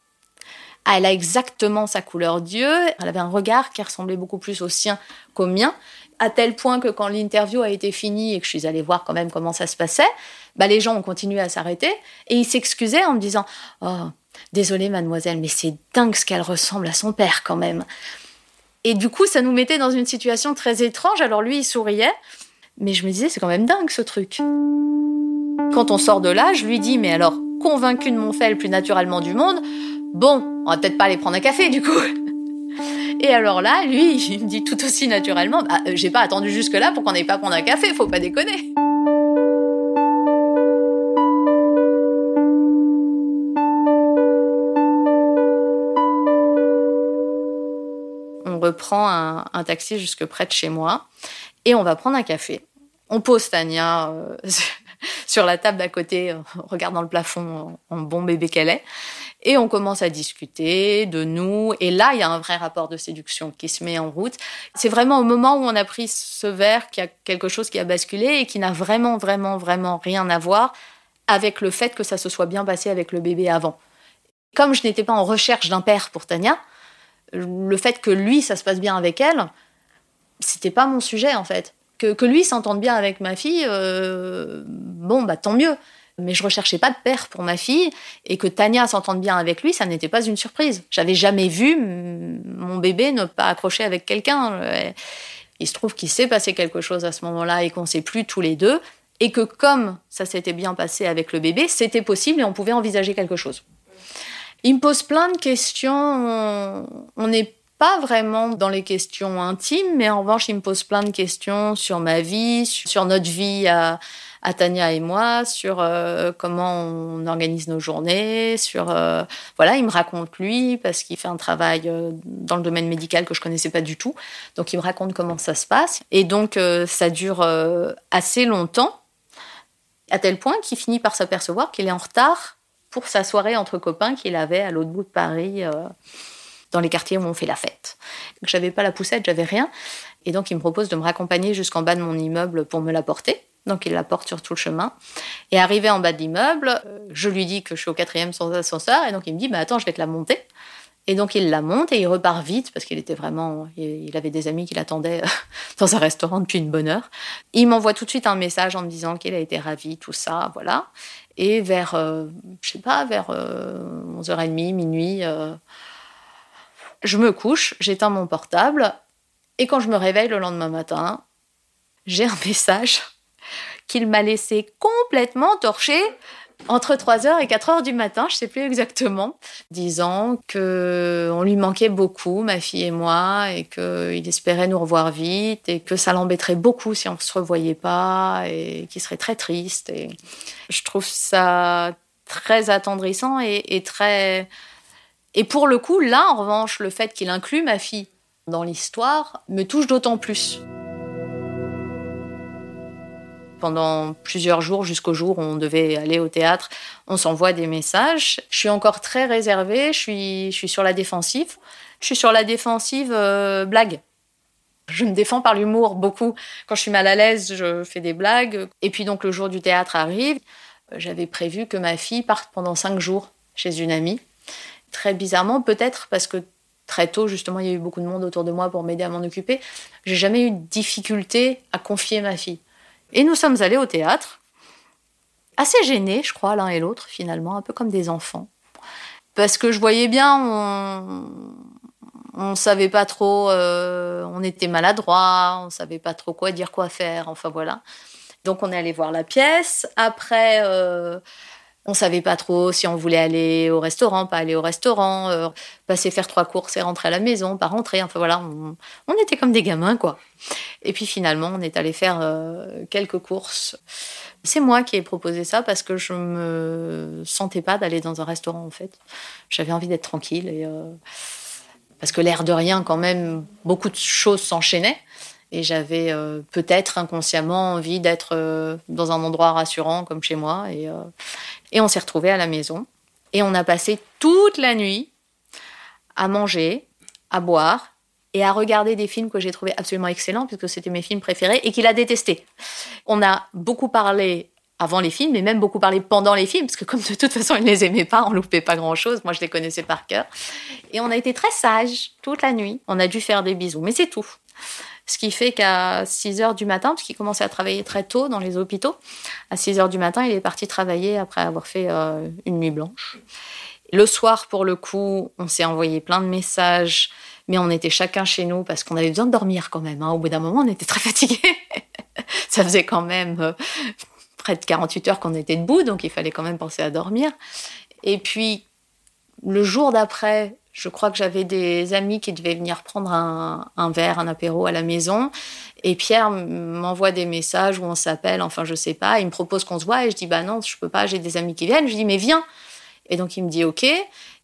Elle a exactement sa couleur d'yeux. Elle avait un regard qui ressemblait beaucoup plus au sien qu'au mien à tel point que quand l'interview a été finie et que je suis allée voir quand même comment ça se passait, bah les gens ont continué à s'arrêter et ils s'excusaient en me disant Oh, désolée mademoiselle, mais c'est dingue ce qu'elle ressemble à son père quand même. Et du coup, ça nous mettait dans une situation très étrange. Alors lui, il souriait, mais je me disais C'est quand même dingue ce truc. Quand on sort de là, je lui dis Mais alors, convaincu de mon fait le plus naturellement du monde, bon, on va peut-être pas aller prendre un café du coup. <laughs> Et alors là, lui, il me dit tout aussi naturellement, bah, euh, j'ai pas attendu jusque-là pour qu'on n'aille pas prendre un café, faut pas déconner. Reprend un, taxi jusque près de chez moi et on va prendre un café. On pose Tania euh, <laughs> sur la table d'à côté, en regardant le plafond en bon bébé qu'elle est. Et on commence à discuter de nous. Et là, il y a un vrai rapport de séduction qui se met en route. C'est vraiment au moment où on a pris ce verre qu'il y a quelque chose qui a basculé et qui n'a vraiment, vraiment, vraiment rien à voir avec le fait que ça se soit bien passé avec le bébé avant. Comme je n'étais pas en recherche d'un père pour Tania, le fait que lui, ça se passe bien avec elle, c'était pas mon sujet en fait. Que, lui s'entende bien avec ma fille, euh, bon, bah tant mieux mais je recherchais pas de père pour ma fille et que Tania s'entende bien avec lui, ça n'était pas une surprise. J'avais jamais vu mon bébé ne pas accrocher avec quelqu'un. Il se trouve qu'il s'est passé quelque chose à ce moment-là et qu'on s'est plus tous les deux et que comme ça s'était bien passé avec le bébé, c'était possible et on pouvait envisager quelque chose. Il me pose plein de questions. On n'est pas vraiment dans les questions intimes, mais en revanche, il me pose plein de questions sur ma vie, sur notre vie à, Tania et moi sur euh, comment on organise nos journées, sur euh, voilà, il me raconte lui parce qu'il fait un travail euh, dans le domaine médical que je connaissais pas du tout. Donc il me raconte comment ça se passe et donc ça dure assez longtemps à tel point qu'il finit par s'apercevoir qu'il est en retard pour sa soirée entre copains qu'il avait à l'autre bout de Paris dans les quartiers où on fait la fête. J'avais pas la poussette, j'avais rien. Et donc, il me propose de me raccompagner jusqu'en bas de mon immeuble pour me la porter. Donc il la porte sur tout le chemin. Et arrivé en bas de l'immeuble, euh, je lui dis que je suis au quatrième sans ascenseur. Et donc il me dit, bah, attends, je vais te la monter. Et donc il la monte et il repart vite parce qu'il était vraiment, il avait des amis qui l'attendaient euh, <laughs> dans un restaurant depuis une bonne heure. Il m'envoie tout de suite un message en me disant qu'il a été ravi, tout ça, voilà. Et vers, euh, je sais pas, vers 11h30, minuit, je me couche, j'éteins mon portable et quand je me réveille le lendemain matin, j'ai un <laughs> message qu'il m'a laissé complètement torché entre 3h et 4h du matin, je sais plus exactement, disant que on lui manquait beaucoup, ma fille et moi, et qu'il espérait nous revoir vite, et que ça l'embêterait beaucoup si on ne se revoyait pas, et qu'il serait très triste. Et je trouve ça très attendrissant et, et très... Et pour le coup, là, en revanche, le fait qu'il inclue ma fille dans l'histoire me touche d'autant plus pendant plusieurs jours jusqu'au jour où on devait aller au théâtre. On s'envoie des messages. Je suis encore très réservée, je suis, sur la défensive. Je suis sur la défensive euh, blague. Je me défends par l'humour beaucoup. Quand je suis mal à l'aise, je fais des blagues. Et puis donc le jour du théâtre arrive. J'avais prévu que ma fille parte pendant cinq jours chez une amie. Très bizarrement, peut-être parce que très tôt, justement, il y a eu beaucoup de monde autour de moi pour m'aider à m'en occuper. J'ai jamais eu de difficulté à confier ma fille. Et nous sommes allés au théâtre, assez gênés, je crois, l'un et l'autre, finalement, un peu comme des enfants. Parce que je voyais bien, on, on savait pas trop, euh, on était maladroit, on savait pas trop quoi dire, quoi faire, enfin voilà. Donc on est allé voir la pièce. Après, euh, on savait pas trop si on voulait aller au restaurant, pas aller au restaurant, euh, passer faire trois courses et rentrer à la maison, pas rentrer. Enfin voilà, on, était comme des gamins quoi. Et puis finalement, on est allé faire euh, quelques courses. C'est moi qui ai proposé ça parce que je me sentais pas d'aller dans un restaurant en fait. J'avais envie d'être tranquille et parce que l'air de rien quand même, beaucoup de choses s'enchaînaient. Et j'avais euh, peut-être inconsciemment envie d'être euh, dans un endroit rassurant comme chez moi. Et, euh, et on s'est retrouvés à la maison. Et on a passé toute la nuit à manger, à boire et à regarder des films que j'ai trouvés absolument excellents, puisque c'était mes films préférés, et qu'il a détestés. On a beaucoup parlé avant les films, mais même beaucoup parlé pendant les films, parce que comme de toute façon, il ne les aimait pas, on loupait pas grand-chose. Moi, je les connaissais par cœur. Et on a été très sages toute la nuit. On a dû faire des bisous, mais c'est tout. Ce qui fait qu'à 6 heures du matin, parce qu'il commençait à travailler très tôt dans les hôpitaux, à 6 heures du matin, il est parti travailler après avoir fait euh, une nuit blanche. Le soir, pour le coup, on s'est envoyé plein de messages, mais on était chacun chez nous parce qu'on avait besoin de dormir quand même. Hein. Au bout d'un moment, on était très fatigués. <laughs> Ça faisait quand même euh, près de 48 heures qu'on était debout, donc il fallait quand même penser à dormir. Et puis, le jour d'après, je crois que j'avais des amis qui devaient venir prendre un, verre, un apéro à la maison. Et Pierre m'envoie des messages où on s'appelle, enfin je sais pas. Il me propose qu'on se voit et je dis bah non, je peux pas, j'ai des amis qui viennent. Je dis mais viens. Et donc il me dit ok.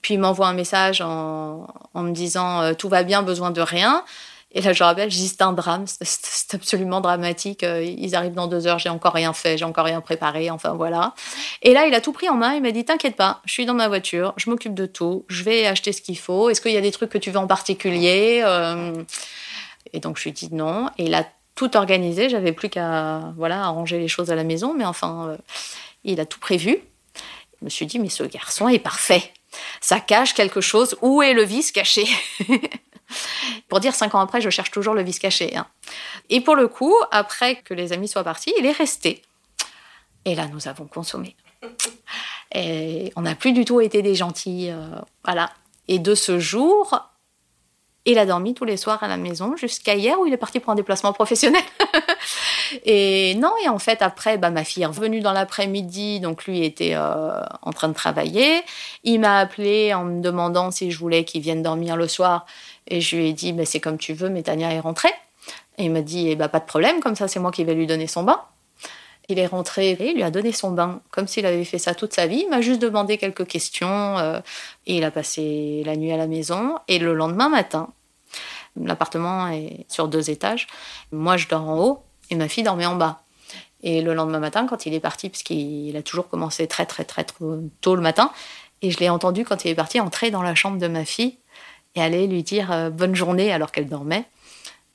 Puis il m'envoie un message en, en me disant euh, tout va bien, besoin de rien. Et là, je rappelle, je c'est un drame, c'est absolument dramatique. Euh, ils arrivent dans deux heures, j'ai encore rien fait, j'ai encore rien préparé, enfin voilà. Et là, il a tout pris en main, il m'a dit, t'inquiète pas, je suis dans ma voiture, je m'occupe de tout, je vais acheter ce qu'il faut. Est-ce qu'il y a des trucs que tu veux en particulier euh, Et donc, je lui dis non. Et il a tout organisé, j'avais plus qu'à voilà, arranger les choses à la maison, mais enfin, euh, il a tout prévu. Je me suis dit, mais ce garçon est parfait. Ça cache quelque chose. Où est le vice caché? <laughs> Pour dire cinq ans après, je cherche toujours le vice caché. Hein. Et pour le coup, après que les amis soient partis, il est resté. Et là, nous avons consommé. Et on n'a plus du tout été des gentils. Euh, voilà. Et de ce jour, il a dormi tous les soirs à la maison jusqu'à hier où il est parti pour un déplacement professionnel. <laughs> et non, et en fait, après, bah, ma fille est revenue dans l'après-midi, donc lui était euh, en train de travailler. Il m'a appelé en me demandant si je voulais qu'il vienne dormir le soir. Et je lui ai dit, bah, c'est comme tu veux, mais Tania est rentrée. Et il m'a dit, eh bah, pas de problème, comme ça c'est moi qui vais lui donner son bain. Il est rentré et il lui a donné son bain, comme s'il avait fait ça toute sa vie. Il m'a juste demandé quelques questions euh, et il a passé la nuit à la maison. Et le lendemain matin, l'appartement est sur deux étages. Moi, je dors en haut et ma fille dormait en bas. Et le lendemain matin, quand il est parti, puisqu'il a toujours commencé très, très, très, très tôt le matin, et je l'ai entendu quand il est parti entrer dans la chambre de ma fille et aller lui dire euh, bonne journée alors qu'elle dormait.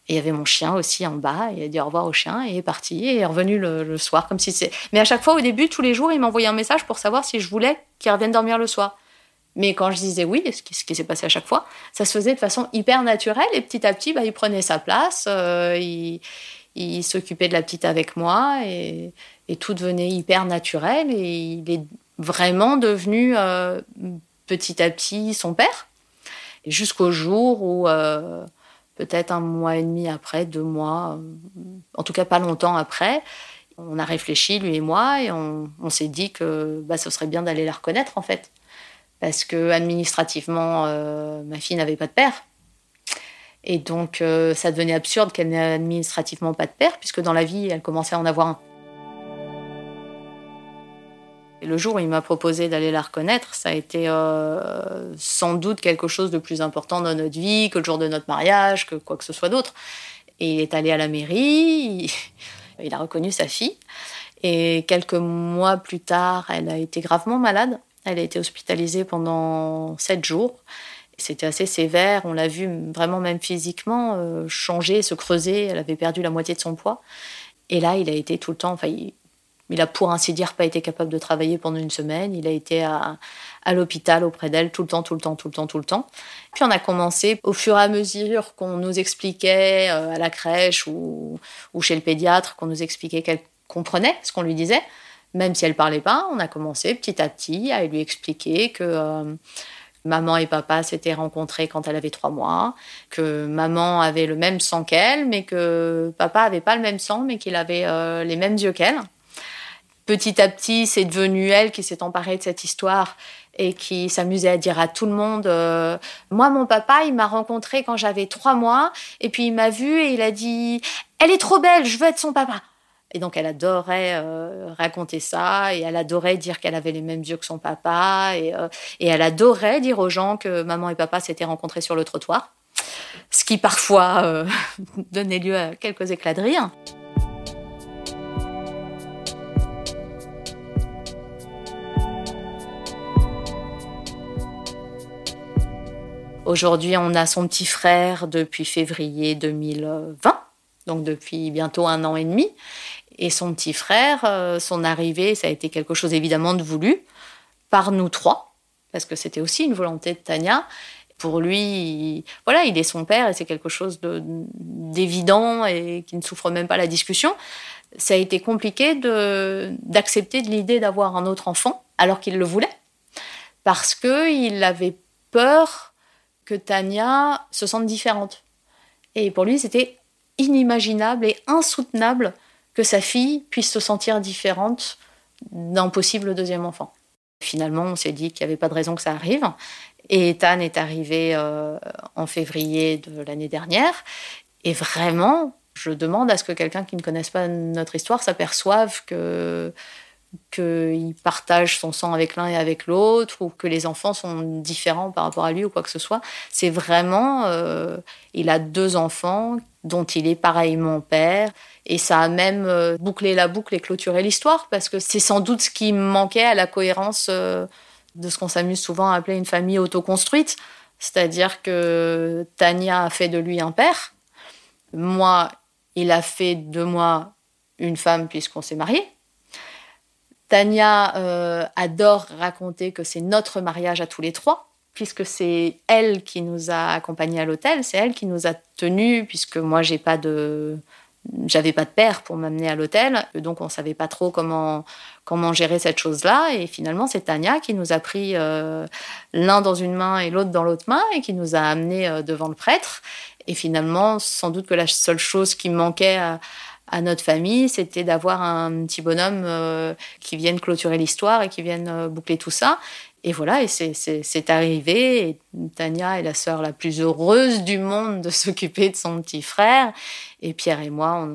Et il y avait mon chien aussi en bas, et il a dit au revoir au chien, et est parti, et est revenu le, soir, comme si c'est... Mais à chaque fois, au début, tous les jours, il m'envoyait un message pour savoir si je voulais qu'il revienne dormir le soir. Mais quand je disais oui, ce qui, qui s'est passé à chaque fois, ça se faisait de façon hyper naturelle, et petit à petit, bah, il prenait sa place, euh, il, il s'occupait de la petite avec moi, et, et, tout devenait hyper naturel, et il est vraiment devenu euh, petit à petit son père jusqu'au jour où, euh, peut-être un mois et demi après, deux mois, euh, en tout cas pas longtemps après, on a réfléchi, lui et moi, et on, s'est dit que bah, ce serait bien d'aller la reconnaître, en fait. Parce que administrativement, euh, ma fille n'avait pas de père. Et donc, ça devenait absurde qu'elle n'ait administrativement pas de père, puisque dans la vie, elle commençait à en avoir un. Le jour où il m'a proposé d'aller la reconnaître, ça a été euh, sans doute quelque chose de plus important dans notre vie que le jour de notre mariage, que quoi que ce soit d'autre. Et il est allé à la mairie, il, a reconnu sa fille. Et quelques mois plus tard, elle a été gravement malade. Elle a été hospitalisée pendant sept jours. C'était assez sévère. On l'a vu vraiment même physiquement euh, changer, se creuser. Elle avait perdu la moitié de son poids. Et là, il a été tout le temps. Enfin, il, a pour ainsi dire pas été capable de travailler pendant une semaine. Il a été à, l'hôpital auprès d'elle tout le temps, tout le temps, tout le temps, tout le temps. Puis on a commencé au fur et à mesure qu'on nous expliquait euh, à la crèche ou, ou chez le pédiatre, qu'on nous expliquait qu'elle comprenait ce qu'on lui disait, même si elle parlait pas. On a commencé petit à petit à lui expliquer que euh, maman et papa s'étaient rencontrés quand elle avait trois mois, que maman avait le même sang qu'elle, mais que papa avait pas le même sang, mais qu'il avait euh, les mêmes yeux qu'elle. Petit à petit, c'est devenu elle qui s'est emparée de cette histoire et qui s'amusait à dire à tout le monde euh, Moi, mon papa, il m'a rencontré quand j'avais trois mois, et puis il m'a vue et il a dit Elle est trop belle, je veux être son papa. Et donc, elle adorait euh, raconter ça, et elle adorait dire qu'elle avait les mêmes yeux que son papa, et, euh, et, elle adorait dire aux gens que maman et papa s'étaient rencontrés sur le trottoir, ce qui parfois <laughs> donnait lieu à quelques éclats de rire. Aujourd'hui, on a son petit frère depuis février 2020, donc depuis bientôt un an et demi. Et son petit frère, euh, son arrivée, ça a été quelque chose évidemment de voulu par nous trois, parce que c'était aussi une volonté de Tania. Pour lui, il, voilà, il est son père et c'est quelque chose d'évident et qui ne souffre même pas la discussion. Ça a été compliqué d'accepter l'idée d'avoir un autre enfant alors qu'il le voulait, parce qu'il avait peur que Tania se sente différente. Et pour lui, c'était inimaginable et insoutenable que sa fille puisse se sentir différente d'un possible deuxième enfant. Finalement, on s'est dit qu'il n'y avait pas de raison que ça arrive. Et Ethan est arrivé euh, en février de l'année dernière. Et vraiment, je demande à ce que quelqu'un qui ne connaisse pas notre histoire s'aperçoive que qu'il partage son sang avec l'un et avec l'autre, ou que les enfants sont différents par rapport à lui, ou quoi que ce soit. C'est vraiment, euh, il a deux enfants dont il est pareillement père, et ça a même euh, bouclé la boucle et clôturé l'histoire, parce que c'est sans doute ce qui manquait à la cohérence euh, de ce qu'on s'amuse souvent à appeler une famille autoconstruite, c'est-à-dire que Tania a fait de lui un père, moi, il a fait de moi une femme puisqu'on s'est mariés, Tania euh, adore raconter que c'est notre mariage à tous les trois, puisque c'est elle qui nous a accompagnés à l'hôtel, c'est elle qui nous a tenus, puisque moi j'ai pas de j'avais pas de père pour m'amener à l'hôtel, donc on savait pas trop comment comment gérer cette chose-là. Et finalement, c'est Tania qui nous a pris euh, l'un dans une main et l'autre dans l'autre main et qui nous a amenés euh, devant le prêtre. Et finalement, sans doute que la seule chose qui manquait à notre famille, c'était d'avoir un petit bonhomme euh, qui vienne clôturer l'histoire et qui vienne euh, boucler tout ça. Et voilà, et c'est arrivé. Tania est la sœur la plus heureuse du monde de s'occuper de son petit frère. Et Pierre et moi,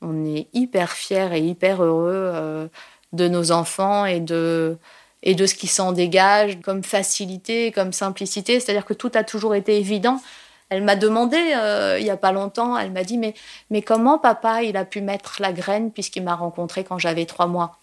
on, est hyper fiers et hyper heureux euh, de nos enfants et de ce qui s'en dégage comme facilité, comme simplicité. C'est-à-dire que tout a toujours été évident. Elle m'a demandé euh, il y a pas longtemps, elle m'a dit mais, mais comment papa il a pu mettre la graine puisqu'il m'a rencontré quand j'avais trois mois?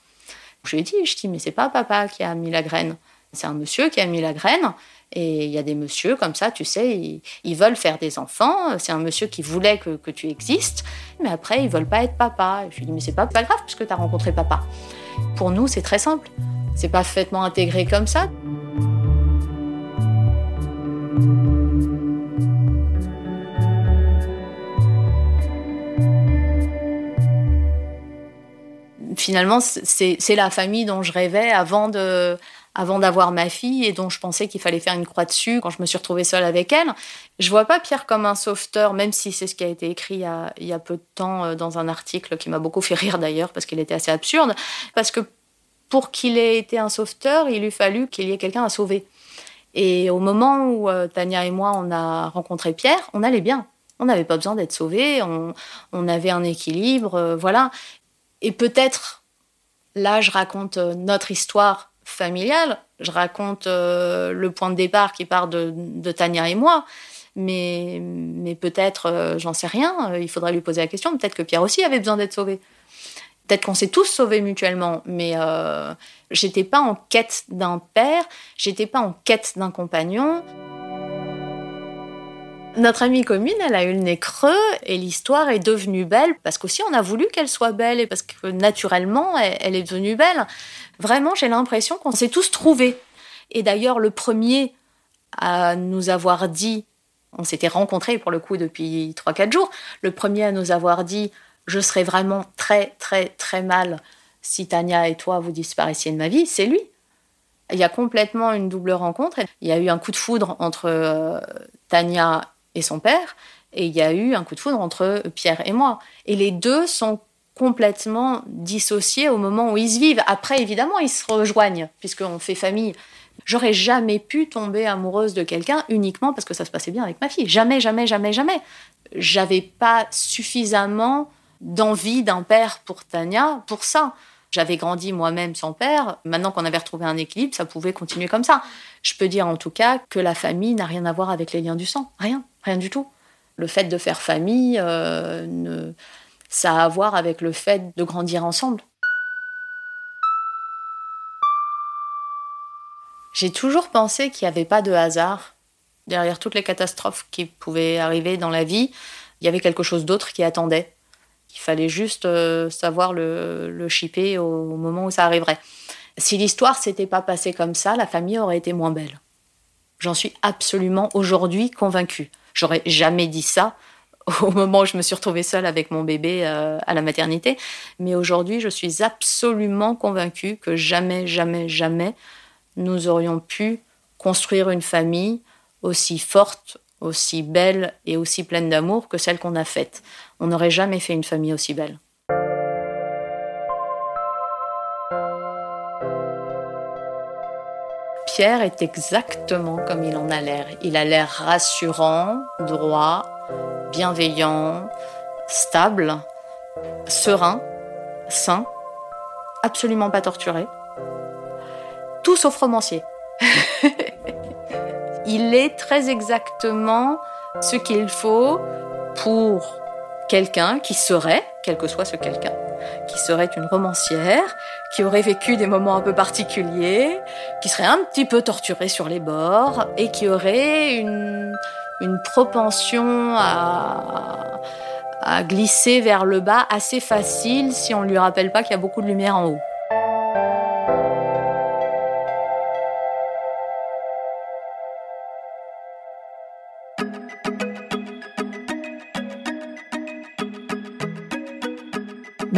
Je lui ai dit, je dis mais c'est pas papa qui a mis la graine, c'est un monsieur qui a mis la graine. Et il y a des messieurs comme ça, tu sais, ils, veulent faire des enfants. C'est un monsieur qui voulait que, que, tu existes, mais après ils veulent pas être papa. je lui dit mais c'est pas, pas grave puisque tu as rencontré papa. Pour nous c'est très simple, c'est parfaitement intégré comme ça. Finalement, c'est la famille dont je rêvais avant de avant d'avoir ma fille et dont je pensais qu'il fallait faire une croix dessus quand je me suis retrouvée seule avec elle. Je vois pas Pierre comme un sauveteur, même si c'est ce qui a été écrit il y a, peu de temps euh, dans un article qui m'a beaucoup fait rire d'ailleurs parce qu'il était assez absurde. Parce que pour qu'il ait été un sauveteur, il eût fallu qu'il y ait quelqu'un à sauver. Et au moment où euh, Tania et moi on a rencontré Pierre, on allait bien. On n'avait pas besoin d'être sauvés, on, on, avait un équilibre, euh, voilà. Et peut-être, là, je raconte euh, notre histoire familiale, je raconte euh, le point de départ qui part de, Tania et moi, mais, peut-être, euh, j'en sais rien, il faudrait lui poser la question, peut-être que Pierre aussi avait besoin d'être sauvé. Peut-être qu'on s'est tous sauvés mutuellement, mais j'étais pas en quête d'un père, j'étais pas en quête d'un compagnon. Notre amie commune, elle a eu le nez creux et l'histoire est devenue belle parce qu'aussi on a voulu qu'elle soit belle et parce que naturellement elle, est devenue belle. Vraiment, j'ai l'impression qu'on s'est tous trouvés. Et d'ailleurs, le premier à nous avoir dit, on s'était rencontrés pour le coup depuis 3-4 jours, le premier à nous avoir dit je serais vraiment très très très mal si Tania et toi vous disparaissiez de ma vie, c'est lui. Il y a complètement une double rencontre. Il y a eu un coup de foudre entre euh, Tania son père, et il y a eu un coup de foudre entre Pierre et moi. Et les deux sont complètement dissociés au moment où ils se vivent. Après, évidemment, ils se rejoignent, puisqu'on fait famille. J'aurais jamais pu tomber amoureuse de quelqu'un uniquement parce que ça se passait bien avec ma fille. Jamais, jamais, jamais, jamais. J'avais pas suffisamment d'envie d'un père pour Tania pour ça. J'avais grandi moi-même sans père. Maintenant qu'on avait retrouvé un équilibre, ça pouvait continuer comme ça. Je peux dire en tout cas que la famille n'a rien à voir avec les liens du sang. Rien, rien du tout. Le fait de faire famille, euh, ça a à voir avec le fait de grandir ensemble. J'ai toujours pensé qu'il n'y avait pas de hasard. Derrière toutes les catastrophes qui pouvaient arriver dans la vie, il y avait quelque chose d'autre qui attendait. Il fallait juste euh, savoir le, chipper au, moment où ça arriverait. Si l'histoire s'était pas passée comme ça, la famille aurait été moins belle. J'en suis absolument aujourd'hui convaincue. J'aurais jamais dit ça <laughs> au moment où je me suis retrouvée seule avec mon bébé euh, à la maternité. Mais aujourd'hui, je suis absolument convaincue que jamais, jamais, jamais nous aurions pu construire une famille aussi forte, aussi belle et aussi pleine d'amour que celle qu'on a faite. On n'aurait jamais fait une famille aussi belle. Est exactement comme il en a l'air. Il a l'air rassurant, droit, bienveillant, stable, serein, sain, absolument pas torturé. Tout sauf romancier. <laughs> il est très exactement ce qu'il faut pour quelqu'un qui serait, quel que soit ce quelqu'un, qui serait une romancière, qui aurait vécu des moments un peu particuliers, qui serait un petit peu torturée sur les bords et qui aurait une, propension à, à glisser vers le bas assez facile si on ne lui rappelle pas qu'il y a beaucoup de lumière en haut.